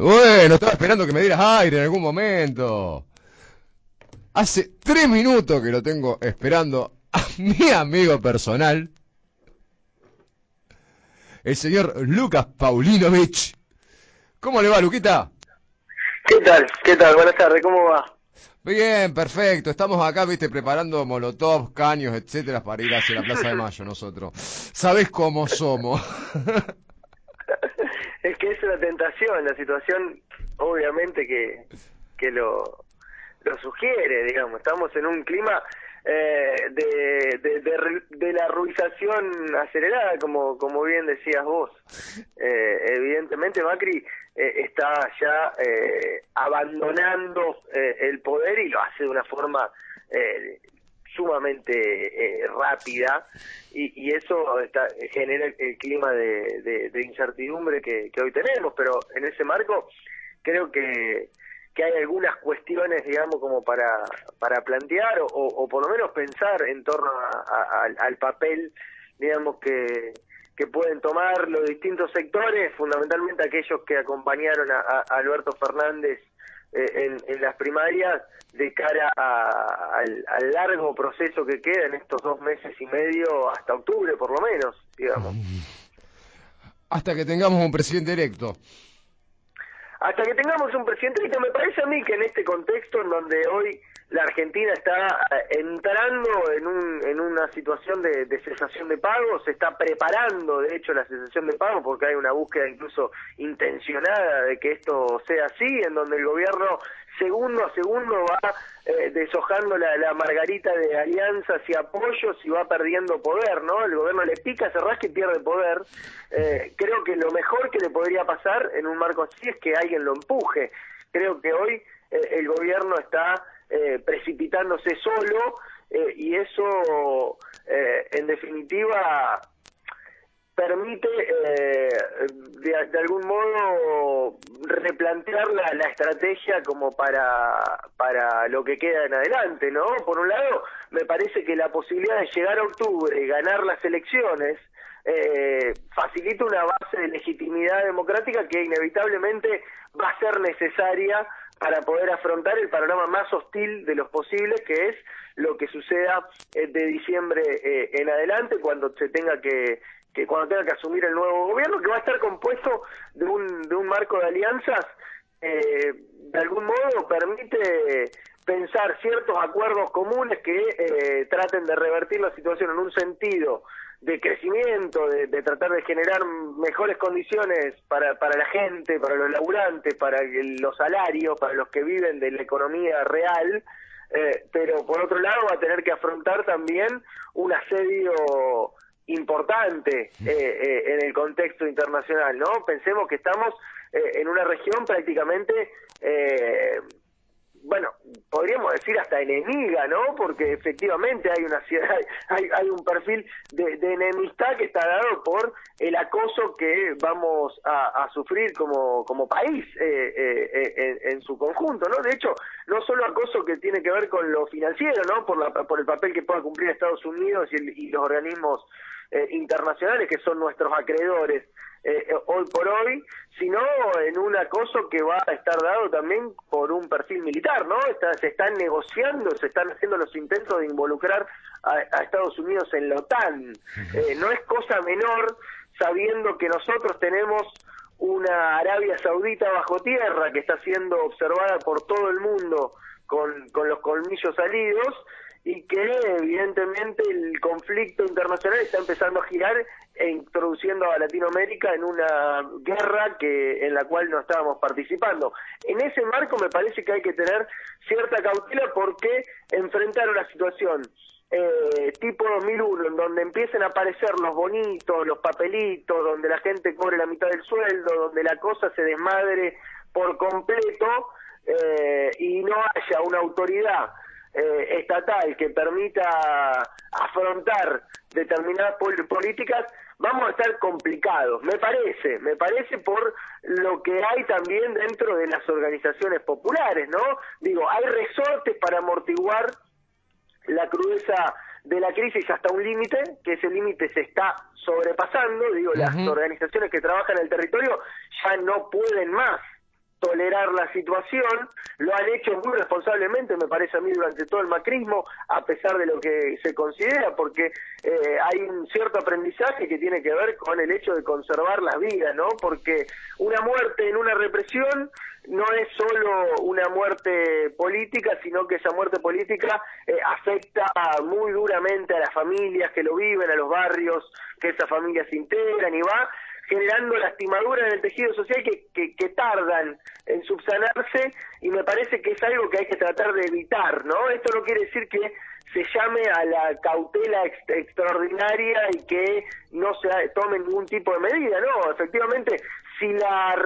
Bueno, estaba esperando que me dieras aire en algún momento. Hace tres minutos que lo tengo esperando a mi amigo personal, el señor Lucas Paulinovich. ¿Cómo le va, Luquita? ¿Qué tal? ¿Qué tal? Buenas tardes, ¿cómo va? Bien, perfecto. Estamos acá, viste, preparando molotov, caños, etcétera, para ir hacia la Plaza de Mayo nosotros. Sabés cómo somos. es que es una tentación, la situación obviamente que, que lo, lo sugiere, digamos, estamos en un clima eh, de, de, de, la ruización acelerada, como, como bien decías vos. Eh, evidentemente Macri eh, está ya eh, abandonando eh, el poder y lo hace de una forma eh, sumamente rápida y, y eso está, genera el, clima de, de incertidumbre que, hoy tenemos, pero en ese marco creo que, que hay algunas cuestiones, digamos, como para, para plantear o, por lo menos pensar en torno a, al papel, digamos, que, que pueden tomar los distintos sectores, fundamentalmente aquellos que acompañaron a, Alberto Fernández eh, en, en, las primarias de cara a, al, al, largo proceso que queda en estos dos meses y medio hasta octubre por lo menos, digamos. Hasta que tengamos un presidente electo. Hasta que tengamos un presidente electo, me parece a mí que en este contexto en donde hoy la Argentina está eh, entrando en, un, en una situación de, de, cesación de pagos, se está preparando de hecho la cesación de pagos porque hay una búsqueda incluso intencionada de que esto sea así, en donde el gobierno segundo a segundo va eh, deshojando la, margarita de alianzas y apoyos y va perdiendo poder, ¿no? El gobierno le pica, se rasca y pierde poder. Eh, creo que lo mejor que le podría pasar en un marco así es que alguien lo empuje. Creo que hoy eh, el gobierno está eh, precipitándose solo eh, y eso eh, en definitiva permite de, de, algún modo replantear la, estrategia como para, para lo que queda en adelante, ¿no? Por un lado, me parece que la posibilidad de llegar a octubre y ganar las elecciones eh, facilita una base de legitimidad democrática que inevitablemente va a ser necesaria para poder afrontar el panorama más hostil de los posibles, que es lo que suceda eh, de diciembre eh, en adelante, cuando se tenga que, que cuando tenga que asumir el nuevo gobierno, que va a estar compuesto de un, de un marco de alianzas, eh, de algún modo permite pensar ciertos acuerdos comunes que eh, traten de revertir la situación en un sentido de crecimiento, de, de, tratar de generar mejores condiciones para, para la gente, para los laburantes, para los salarios, para los que viven de la economía real, eh, pero por otro lado va a tener que afrontar también un asedio importante eh, eh, en el contexto internacional, ¿no? Pensemos que estamos en una región prácticamente bueno, podríamos decir hasta enemiga, ¿no? Porque efectivamente hay una hay, hay un perfil de, de, enemistad que está dado por el acoso que vamos a, sufrir como, como país eh, eh, en, en, su conjunto, ¿no? De hecho, no solo acoso que tiene que ver con lo financiero, ¿no? Por, la, por el papel que pueda cumplir Estados Unidos y, el, y los organismos eh, internacionales que son nuestros acreedores, eh, hoy por hoy, sino en un acoso que va a estar dado también por un perfil militar, ¿no? Está, se están negociando, se están haciendo los intentos de involucrar a, a Estados Unidos en la OTAN. Eh, no es cosa menor sabiendo que nosotros tenemos una Arabia Saudita bajo tierra que está siendo observada por todo el mundo con, con los colmillos salidos y que evidentemente el conflicto internacional está empezando a girar e introduciendo a Latinoamérica en una guerra que en la cual no estábamos participando. En ese marco me parece que hay que tener cierta cautela porque enfrentar una situación eh, tipo 2001, en donde empiecen a aparecer los bonitos, los papelitos, donde la gente cobre la mitad del sueldo, donde la cosa se desmadre por completo eh, y no haya una autoridad eh, estatal que permita afrontar determinadas políticas, vamos a estar complicados, me parece, me parece por lo que hay también dentro de las organizaciones populares, ¿no? Digo, hay resortes para amortiguar la crudeza de la crisis hasta un límite, que ese límite se está sobrepasando, digo, las organizaciones que trabajan en el territorio ya no pueden más tolerar la situación, lo han hecho muy responsablemente, me parece a mí, durante todo el macrismo, a pesar de lo que se considera, porque eh, hay un cierto aprendizaje que tiene que ver con el hecho de conservar la vida, ¿no? Porque una muerte en una represión no es solo una muerte política, sino que esa muerte política eh, afecta muy duramente a las familias que lo viven, a los barrios que esas familias se integran y va generando lastimaduras en el tejido social que, tardan en subsanarse y me parece que es algo que hay que tratar de evitar, ¿no? Esto no quiere decir que se llame a la cautela extraordinaria y que no se tome ningún tipo de medida, no, efectivamente, si la,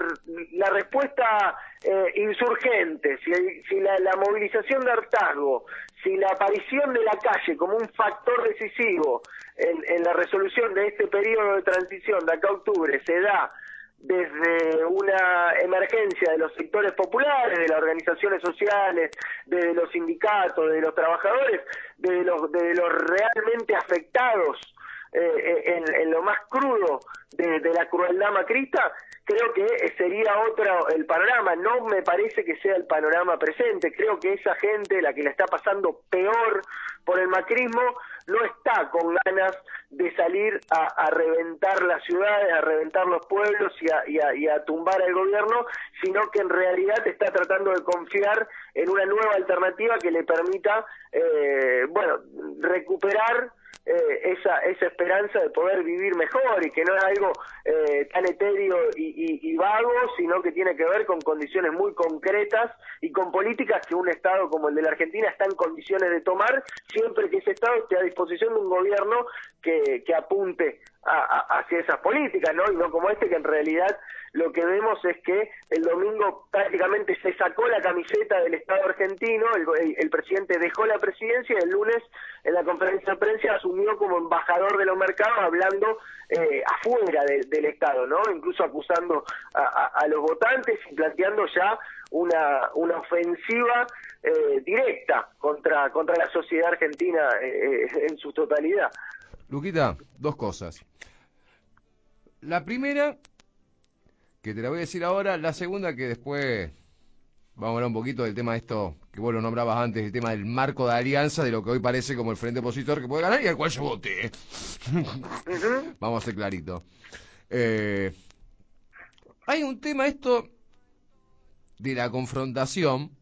la respuesta eh, insurgente, si, si la, movilización de hartazgo, si la aparición de la calle como un factor decisivo en, la resolución de este periodo de transición de acá a octubre se da desde una emergencia de los sectores populares, de las organizaciones sociales, de los sindicatos, de los trabajadores, de los, de los realmente afectados eh, en, lo más crudo de, la crueldad macrista, creo que sería otro el panorama. No me parece que sea el panorama presente. Creo que esa gente, la que la está pasando peor por el macrismo, no está con ganas de salir a, reventar las ciudades, a reventar los pueblos y a, y a, tumbar al gobierno, sino que en realidad está tratando de confiar en una nueva alternativa que le permita, eh, bueno, recuperar eh, esa, esa esperanza de poder vivir mejor y que no es algo eh, tan etéreo y, vago, sino que tiene que ver con condiciones muy concretas y con políticas que un Estado como el de la Argentina está en condiciones de tomar siempre que ese Estado esté a disposición de un gobierno que, que apunte hacia esas políticas, ¿no? Y no como este que en realidad lo que vemos es que el domingo prácticamente se sacó la camiseta del Estado argentino, el, presidente dejó la presidencia y el lunes en la conferencia de prensa asumió como embajador de los mercados hablando eh, afuera del Estado, ¿no? Incluso acusando a, los votantes y planteando ya una, una ofensiva eh, directa contra, contra la sociedad argentina eh, en su totalidad. Luquita, dos cosas. La primera, que te la voy a decir ahora, la segunda que después vamos a hablar un poquito del tema de esto que vos lo nombrabas antes, el tema del marco de alianza, de lo que hoy parece como el frente opositor que puede ganar y al cual yo voté. vamos a ser clarito. Eh, hay un tema esto de la confrontación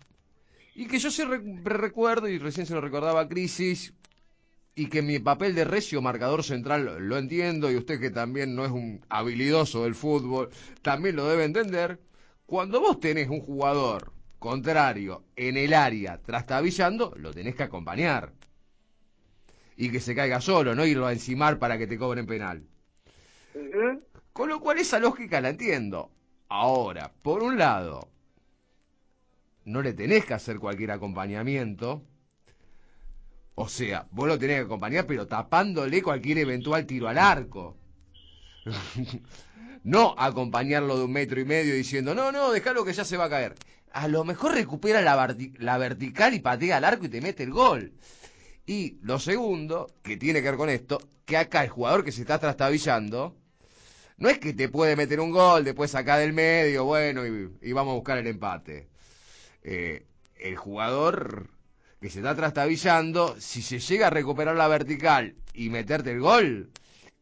y que yo sí recuerdo y recién se lo recordaba a Crisis y que mi papel de recio marcador central lo entiendo y usted que también no es un habilidoso del fútbol, también lo debe entender. Cuando vos tenés un jugador contrario en el área trastabillando, lo tenés que acompañar. Y que se caiga solo, no irlo a encimar para que te cobren penal. Con lo cual esa lógica la entiendo. Ahora, por un lado, no le tenés que hacer cualquier acompañamiento, o sea, vos lo tenés que acompañar, pero tapándole cualquier eventual tiro al arco. no acompañarlo de un metro y medio diciendo, no, no, déjalo que ya se va a caer. A lo mejor recupera la, vertical y patea al arco y te mete el gol. Y lo segundo, que tiene que ver con esto, que acá el jugador que se está trastabillando, no es que te puede meter un gol, después sacar del medio, bueno, y, vamos a buscar el empate. Eh, el jugador que se está trastabillando, si se llega a recuperar la vertical y meterte el gol,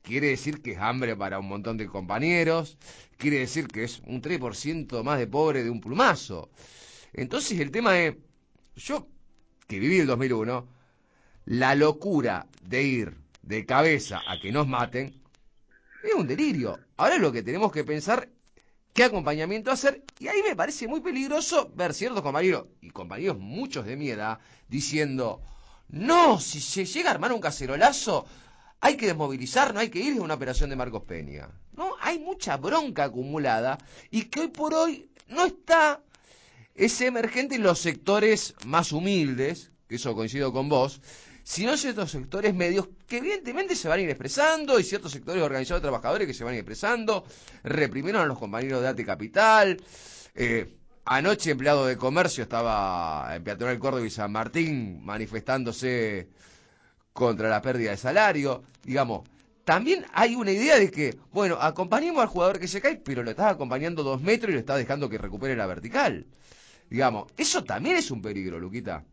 quiere decir que es hambre para un montón de compañeros, quiere decir que es un 3% más de pobre de un plumazo. Entonces el tema es, yo que viví el 2001, la locura de ir de cabeza a que nos maten es un delirio. Ahora lo que tenemos que pensar qué acompañamiento hacer. Y ahí me parece muy peligroso ver ciertos compañeros, y compañeros muchos de mi diciendo, No, si se llega a armar un cacerolazo, hay que desmovilizar, no hay que ir a una operación de Marcos Peña. No, hay mucha bronca acumulada y que hoy por hoy no está ese emergente en los sectores más humildes, que eso coincido con vos, sino ciertos sectores medios que evidentemente se van a ir expresando y ciertos sectores organizados de trabajadores que se van a ir expresando, reprimieron a los compañeros de ATE Capital, eh, anoche empleado de comercio estaba en Peatonal Córdoba y San Martín manifestándose contra la pérdida de salario, digamos, también hay una idea de que, bueno, acompañemos al jugador que se cae, pero lo estás acompañando dos metros y lo estás dejando que recupere la vertical. Digamos, eso también es un peligro, Luquita.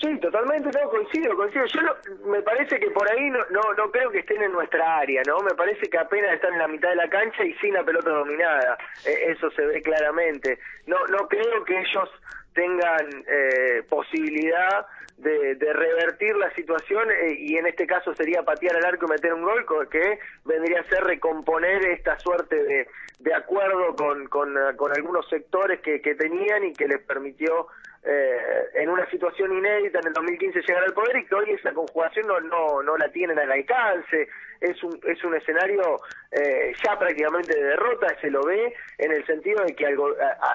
Sí, totalmente, no, coincido, coincido. Yo me parece que por ahí no, no, no creo que estén en nuestra área, ¿no? Me parece que apenas están en la mitad de la cancha y sin la pelota dominada. E, eso se ve claramente. No, no creo que ellos tengan eh, posibilidad de, de, revertir la situación eh, y en este caso sería patear al arco y meter un gol que vendría a ser recomponer esta suerte de, de acuerdo con, con, con algunos sectores que, que tenían y que les permitió eh, en una situación inédita en el 2015 llegar al poder y que hoy esa conjugación no, no, no la tienen al alcance, es un, es un escenario eh, ya prácticamente de derrota, se lo ve en el sentido de que al,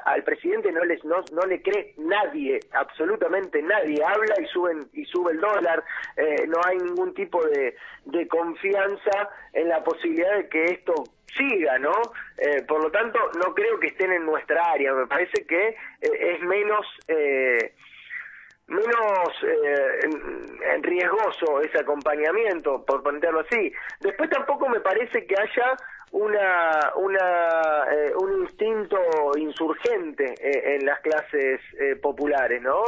al presidente no, les, no, no le cree nadie, absolutamente nadie, habla y, suben, y sube el dólar, eh, no hay ningún tipo de, de confianza en la posibilidad de que esto siga, ¿no? Eh, por lo tanto, no creo que estén en nuestra área. Me parece que eh, es menos eh, menos eh, riesgoso ese acompañamiento, por ponerlo así. Después tampoco me parece que haya una, una eh, un instinto insurgente en las clases populares, ¿no?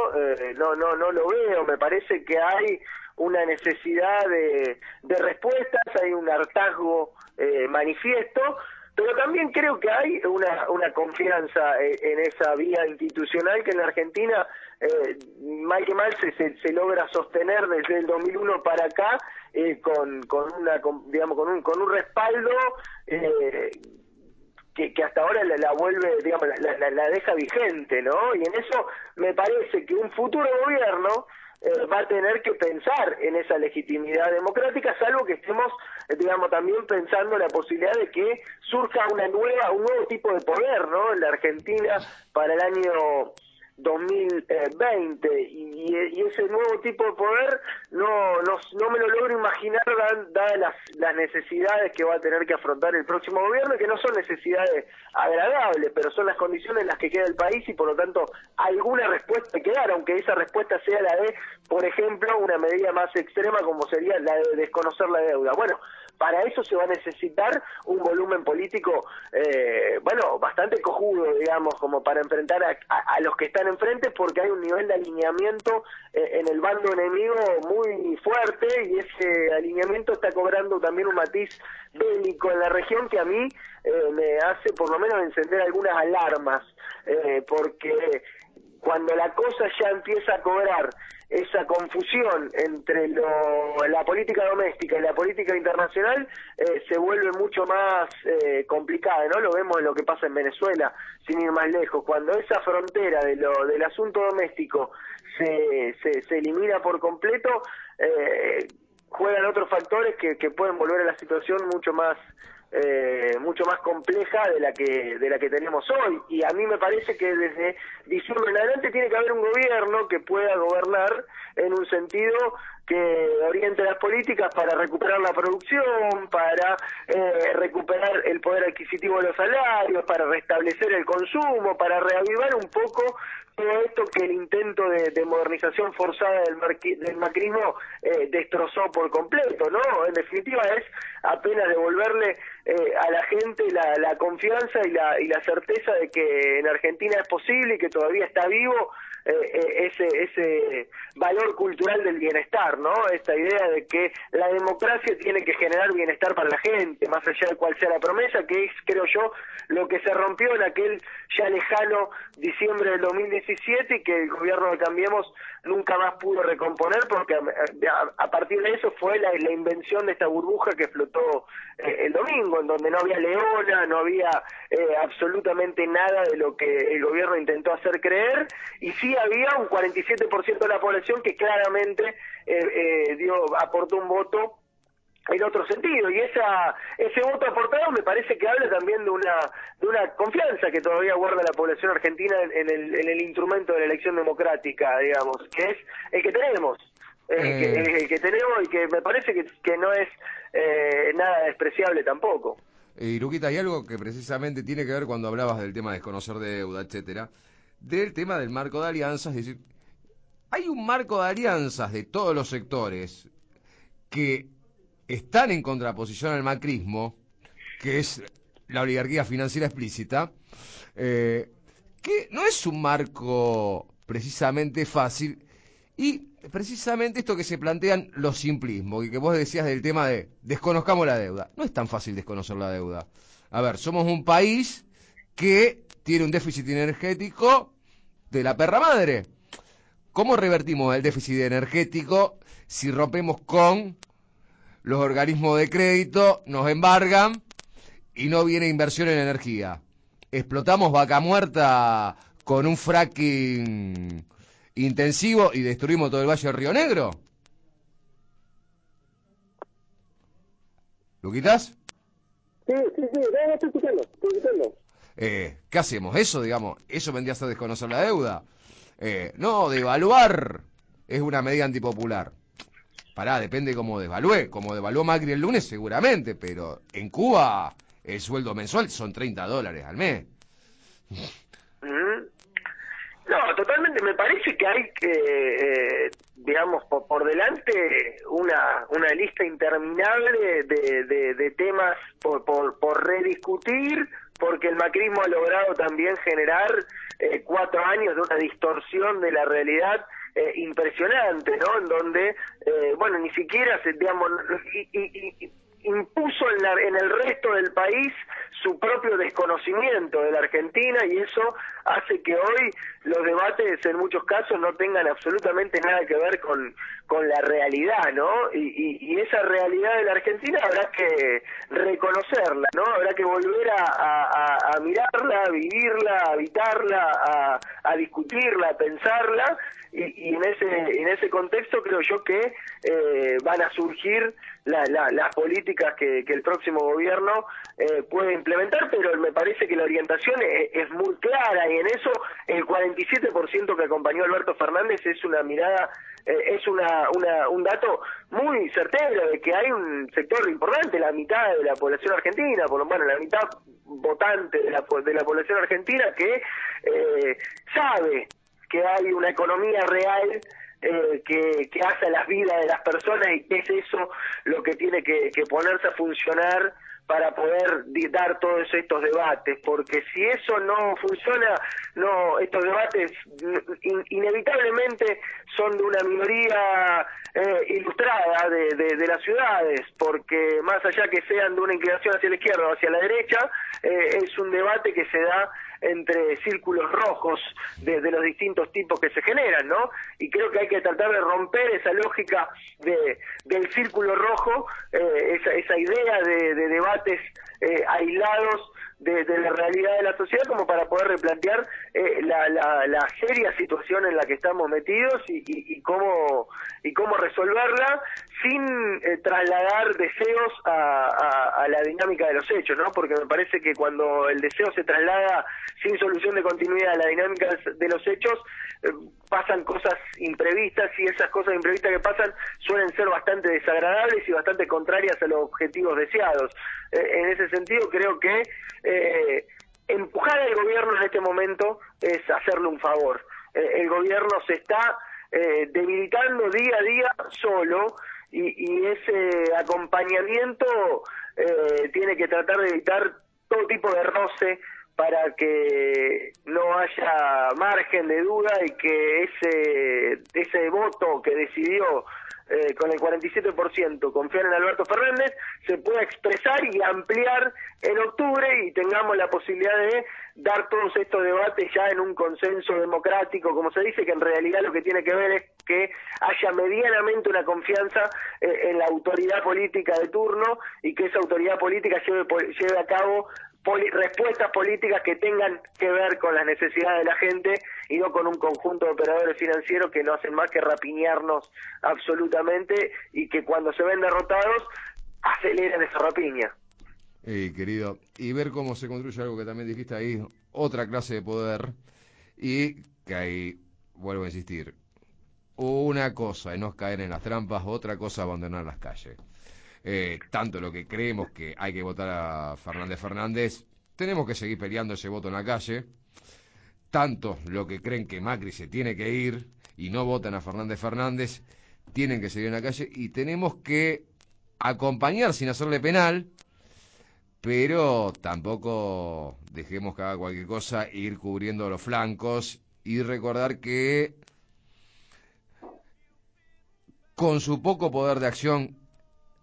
no, no, no lo veo. Me parece que hay una necesidad de, de respuestas, hay un hartazgo eh, manifiesto, pero también creo que hay una, una confianza eh, en esa vía institucional que en la Argentina, eh, mal que mal, se, se, logra sostener desde el 2001 para acá eh, con, con, una, digamos, con, un, con un respaldo eh, que, que, hasta ahora la, la vuelve, digamos, la, la, la, deja vigente, ¿no? Y en eso me parece que un futuro gobierno eh, va a tener que pensar en esa legitimidad democrática, salvo que estemos, eh, digamos, también pensando la posibilidad de que surja una nueva, un nuevo tipo de poder, ¿no? En la Argentina para el año 2020 y, y, ese nuevo tipo de poder no, no, no me lo logro imaginar dadas las, las necesidades que va a tener que afrontar el próximo gobierno que no son necesidades agradables pero son las condiciones en las que queda el país y por lo tanto alguna respuesta que dar aunque esa respuesta sea la de por ejemplo una medida más extrema como sería la de desconocer la deuda. Bueno para eso se va a necesitar un volumen político, eh, bueno, bastante cojudo, digamos, como para enfrentar a, los que están enfrente, porque hay un nivel de alineamiento eh, en el bando enemigo muy fuerte y ese alineamiento está cobrando también un matiz bélico en la región que a mí eh, me hace por lo menos encender algunas alarmas, porque cuando la cosa ya empieza a cobrar esa confusión entre la política doméstica y la política internacional eh, se vuelve mucho más eh, complicada, ¿no? Lo vemos en lo que pasa en Venezuela, sin ir más lejos. Cuando esa frontera de lo, del asunto doméstico se, se, elimina por completo, eh, juegan otros factores que, que pueden volver a la situación mucho más eh, mucho más compleja de la que de la que tenemos hoy. Y a mí me parece que desde diciembre en adelante tiene que haber un gobierno que pueda gobernar en un sentido que oriente las políticas para recuperar la producción, para eh, recuperar el poder adquisitivo de los salarios, para restablecer el consumo, para reavivar un poco todo esto que el intento de, modernización forzada del, del macrismo eh, destrozó por completo, ¿no? En definitiva es apenas devolverle eh, a la gente la, la confianza y la, y la certeza de que en Argentina es posible y que todavía está vivo eh, ese, ese valor cultural del bienestar, ¿no? Esta idea de que la democracia tiene que generar bienestar para la gente, más allá de cuál sea la promesa, que es, creo yo, lo que se rompió en aquel ya lejano diciembre del 2017 y que el gobierno de Cambiemos nunca más pudo recomponer porque a, partir de eso fue la, la, invención de esta burbuja que flotó eh, el domingo, en donde no había leona, no había eh, absolutamente nada de lo que el gobierno intentó hacer creer y sí sí había un 47% de la población que claramente eh, eh, dio aportó un voto en otro sentido. Y esa ese voto aportado me parece que habla también de una de una confianza que todavía guarda la población argentina en, el, en el instrumento de la elección democrática digamos que es el que tenemos. El, que, eh. el que tenemos y que me parece que, que no es eh, nada despreciable tampoco. Y Luquita, hay algo que precisamente tiene que ver cuando hablabas del tema de desconocer deuda, etcétera, del tema del marco de alianzas, es decir, hay un marco de alianzas de todos los sectores que están en contraposición al macrismo, que es la oligarquía financiera explícita, eh, que no es un marco precisamente fácil y precisamente esto que se plantean los simplismos y que vos decías del tema de desconozcamos la deuda. No es tan fácil desconocer la deuda. A ver, somos un país que tiene un déficit energético de la perra madre. ¿Cómo revertimos el déficit energético si rompemos con los organismos de crédito nos embargan y no viene inversión en energía. Explotamos vaca muerta con un fracking intensivo y destruimos todo el Valle del Río Negro. ¿Lo quitas? Sí, sí, sí, no, estoy escuchando, estoy escuchando. Eh, ¿Qué hacemos? Eso, digamos, eso vendría a ser desconocer la deuda. Eh, no, devaluar es una medida antipopular. Pará, depende cómo devalúe. Como devaluó Macri el lunes, seguramente, pero en Cuba el sueldo mensual son 30 dólares al mes. No, totalmente. Me parece que hay que, eh, digamos, por, delante una, una lista interminable de, de, temas por, por, por rediscutir, porque el macrismo ha logrado también generar eh, cuatro años de una distorsión de la realidad eh, impresionante, ¿no? En donde, eh, bueno, ni siquiera se, digamos, y, impuso en, la, en el resto del país su propio desconocimiento de la Argentina y eso hace que hoy los debates en muchos casos no tengan absolutamente nada que ver con, con la realidad, ¿no? Y, y, esa realidad de la Argentina habrá que reconocerla, ¿no? Habrá que volver a, mirarla, a vivirla, a habitarla, a, discutirla, a pensarla y, en ese en ese contexto creo yo que eh, van a surgir la, las políticas que, que, el próximo gobierno eh, puede implementar, pero me parece que la orientación es, muy clara y en eso el 47% que acompañó a Alberto Fernández es una mirada, eh, es una, una, un dato muy certero de que hay un sector importante, la mitad de la población argentina, por lo menos la mitad votante de la, de la población argentina que eh, sabe que hay una economía real eh, que, que, hace las vidas de las personas y que es eso lo que tiene que, ponerse a funcionar para poder dar todos estos debates, porque si eso no funciona, no estos debates inevitablemente son de una minoría eh, ilustrada de, de, las ciudades, porque más allá que sean de una inclinación hacia la izquierda o hacia la derecha, eh, es un debate que se da entre círculos rojos de, los distintos tipos que se generan, ¿no? Y creo que hay que tratar de romper esa lógica de, del círculo rojo, eh, esa, esa idea de, debates eh, aislados de, la realidad de la sociedad como para poder replantear eh, la, la, seria situación en la que estamos metidos y, y, cómo y cómo resolverla sin eh, trasladar deseos a, la dinámica de los hechos, ¿no? Porque me parece que cuando el deseo se traslada sin solución de continuidad a la dinámica de los hechos, eh, pasan cosas imprevistas y esas cosas imprevistas que pasan suelen ser bastante desagradables y bastante contrarias a los objetivos deseados. en ese sentido, creo que eh, empujar al gobierno en este momento es hacerle un favor. Eh, el gobierno se está eh, debilitando día a día solo y, ese acompañamiento eh, tiene que tratar de evitar todo tipo de roce para que no haya margen de duda y que ese ese voto que decidió eh, con el 47% confiar en Alberto Fernández, se pueda expresar y ampliar en octubre y tengamos la posibilidad de dar todos estos debates ya en un consenso democrático, como se dice, que en realidad lo que tiene que ver es que haya medianamente una confianza eh, en la autoridad política de turno y que esa autoridad política lleve, lleve a cabo respuestas políticas que tengan que ver con las necesidades de la gente y no con un conjunto de operadores financieros que no hacen más que rapiñarnos absolutamente y que cuando se ven derrotados aceleran esa rapiña. Eh, querido, y ver cómo se construye algo que también dijiste ahí, otra clase de poder, y que ahí, vuelvo a insistir, una cosa es no caer en las trampas, otra cosa abandonar las calles. Eh, tanto lo que creemos que hay que votar a Fernández Fernández, tenemos que seguir peleando ese voto en la calle, tanto lo que creen que Macri se tiene que ir y no votan a Fernández Fernández, tienen que seguir en la calle y tenemos que acompañar sin hacerle penal, pero tampoco dejemos que haga cualquier cosa, ir cubriendo los flancos y recordar que con su poco poder de acción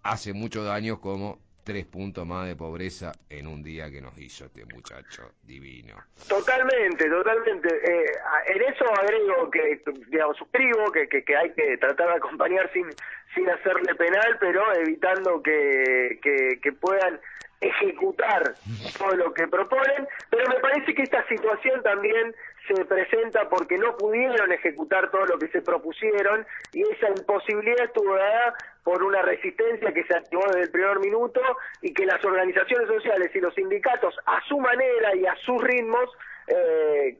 hace mucho daño como tres puntos más de pobreza en un día que nos hizo este muchacho divino. Totalmente, totalmente. Eh, en eso agrego que, digamos, suscribo que, que, hay que tratar de acompañar sin, sin hacerle penal, pero evitando que, que puedan ejecutar todo lo que proponen, pero me parece que esta situación también se presenta porque no pudieron ejecutar todo lo que se propusieron y esa imposibilidad estuvo dada por una resistencia que se activó desde el primer minuto y que las organizaciones sociales y los sindicatos a su manera y a sus ritmos eh,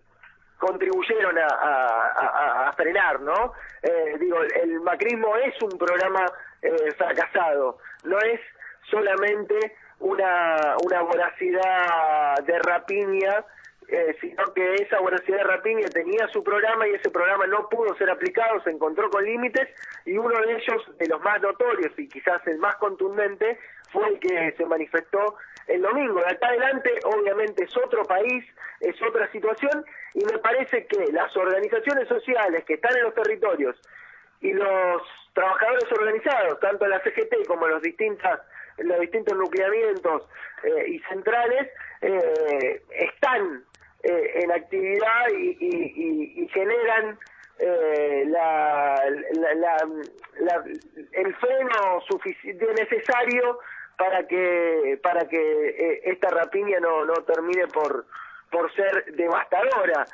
contribuyeron a, frenar, ¿no? Eh, digo, el macrismo es un programa eh, fracasado, no es solamente una voracidad de rapiña eh, sino que esa Universidad de Rapiña tenía su programa y ese programa no pudo ser aplicado, se encontró con límites y uno de ellos, de los más notorios y quizás el más contundente, fue el que se manifestó el domingo. De acá adelante, obviamente, es otro país, es otra situación y me parece que las organizaciones sociales que están en los territorios y los trabajadores organizados, tanto la CGT como los distintas los distintos nucleamientos eh, y centrales eh, están eh, en actividad y, generan eh, la, el freno necesario para que para que eh, esta rapiña no, no termine por por ser devastadora.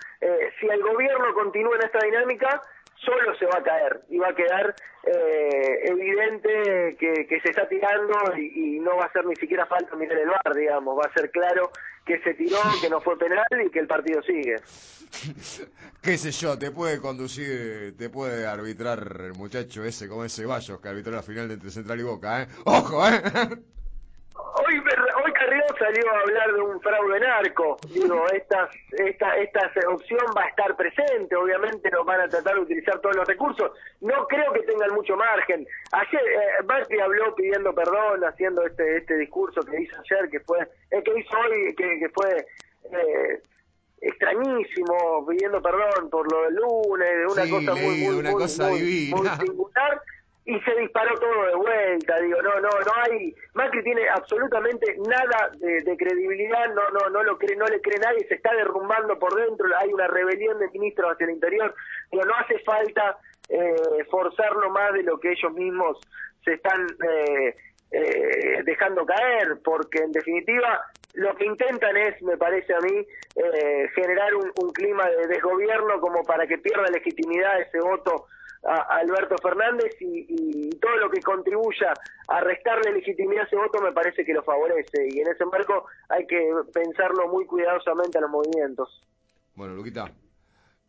si el gobierno continúa en esta dinámica, solo se va a caer y va a quedar eh, evidente que, se está tirando y, no va a ser ni siquiera falta mirar el bar, digamos, va a ser claro que se tiró, que no fue penal y que el partido sigue. Qué sé yo, te puede conducir, te puede arbitrar el muchacho ese como ese Ceballos que arbitró la final entre Central y Boca, ¿eh? ¡Ojo, eh! Salió a hablar de un fraude narco. Digo, esta, esta, esta opción va a estar presente. Obviamente no van a tratar de utilizar todos los recursos. No creo que tengan mucho margen. Ayer eh, habló pidiendo perdón, haciendo este este discurso que hizo ayer, que fue, el que hizo hoy, que, que fue eh, extrañísimo, pidiendo perdón por lo del lunes, una cosa muy, muy, una cosa divina. muy singular y se disparó todo de vuelta, digo, no, no, no hay, Macri tiene absolutamente nada de, credibilidad, no, no, no lo cree, no le cree nadie, se está derrumbando por dentro, hay una rebelión de ministros hacia el interior, digo, no hace falta eh, forzarlo más de lo que ellos mismos se están eh, eh, dejando caer, porque en definitiva lo que intentan es, me parece a mí, eh, generar un, un clima de desgobierno como para que pierda legitimidad ese voto a, Alberto Fernández y, todo lo que contribuya a restarle legitimidad a ese voto me parece que lo favorece y en ese marco hay que pensarlo muy cuidadosamente a los movimientos. Bueno, Luquita,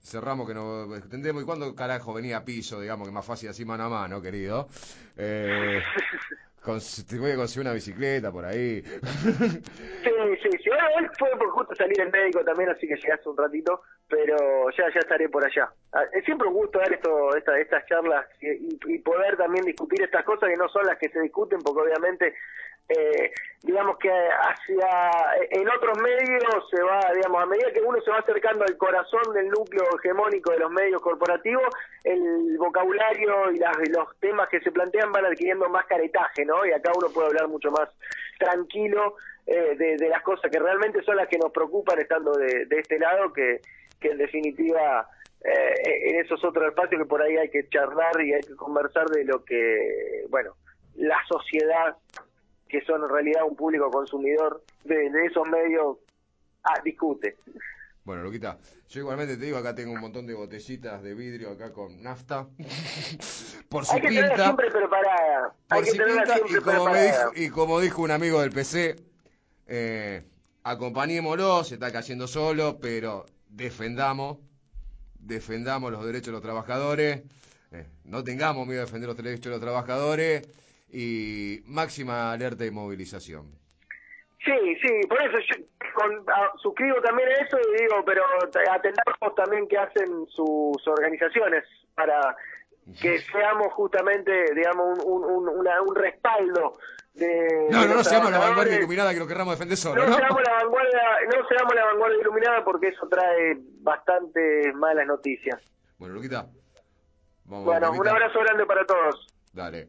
cerramos que nos entendemos. ¿Y cuándo carajo venía a piso, digamos, que más fácil así mano a mano, querido? Eh, te voy a conseguir una bicicleta por ahí. Sí, sí, sí. Bueno, fue por justo salir el médico también, así que llegaste un ratito, pero ya ya estaré por allá. Ah, es siempre un gusto dar esto, estas charlas y, y, poder también discutir estas cosas que no son las que se discuten, porque obviamente eh, digamos que hacia en otros medios se va, digamos, a medida que uno se va acercando al corazón del núcleo hegemónico de los medios corporativos, el vocabulario y, las, los temas que se plantean van adquiriendo más caretaje, ¿no? Y acá uno puede hablar mucho más tranquilo eh, de, las cosas que realmente son las que nos preocupan estando de, este lado, que, que en definitiva eh, en esos otros espacios que por ahí hay que charlar y hay que conversar de lo que, bueno, la sociedad que son en realidad un público consumidor de, esos medios, ah, discute. Bueno, Luquita, yo igualmente te digo, acá tengo un montón de botellitas de vidrio acá con nafta. por si Hay que tenerla siempre preparada. Hay que tenerla siempre y como preparada. y como dijo un amigo del PC, eh, acompañémoslo, se está cayendo solo, pero defendamos, defendamos los derechos de los trabajadores, eh, no tengamos miedo de defender los derechos de los trabajadores y máxima alerta y movilización. Sí, sí, por eso yo suscribo también a eso y digo, pero atendamos también que hacen sus organizaciones para que seamos justamente, digamos, un, un, un respaldo de, no, no, no seamos la vanguardia iluminada que lo querramos defender solo. No, Seamos la vanguardia, no seamos la vanguardia iluminada porque eso trae bastante malas noticias. Bueno, Luquita. Vamos, bueno, un abrazo grande para todos. Dale.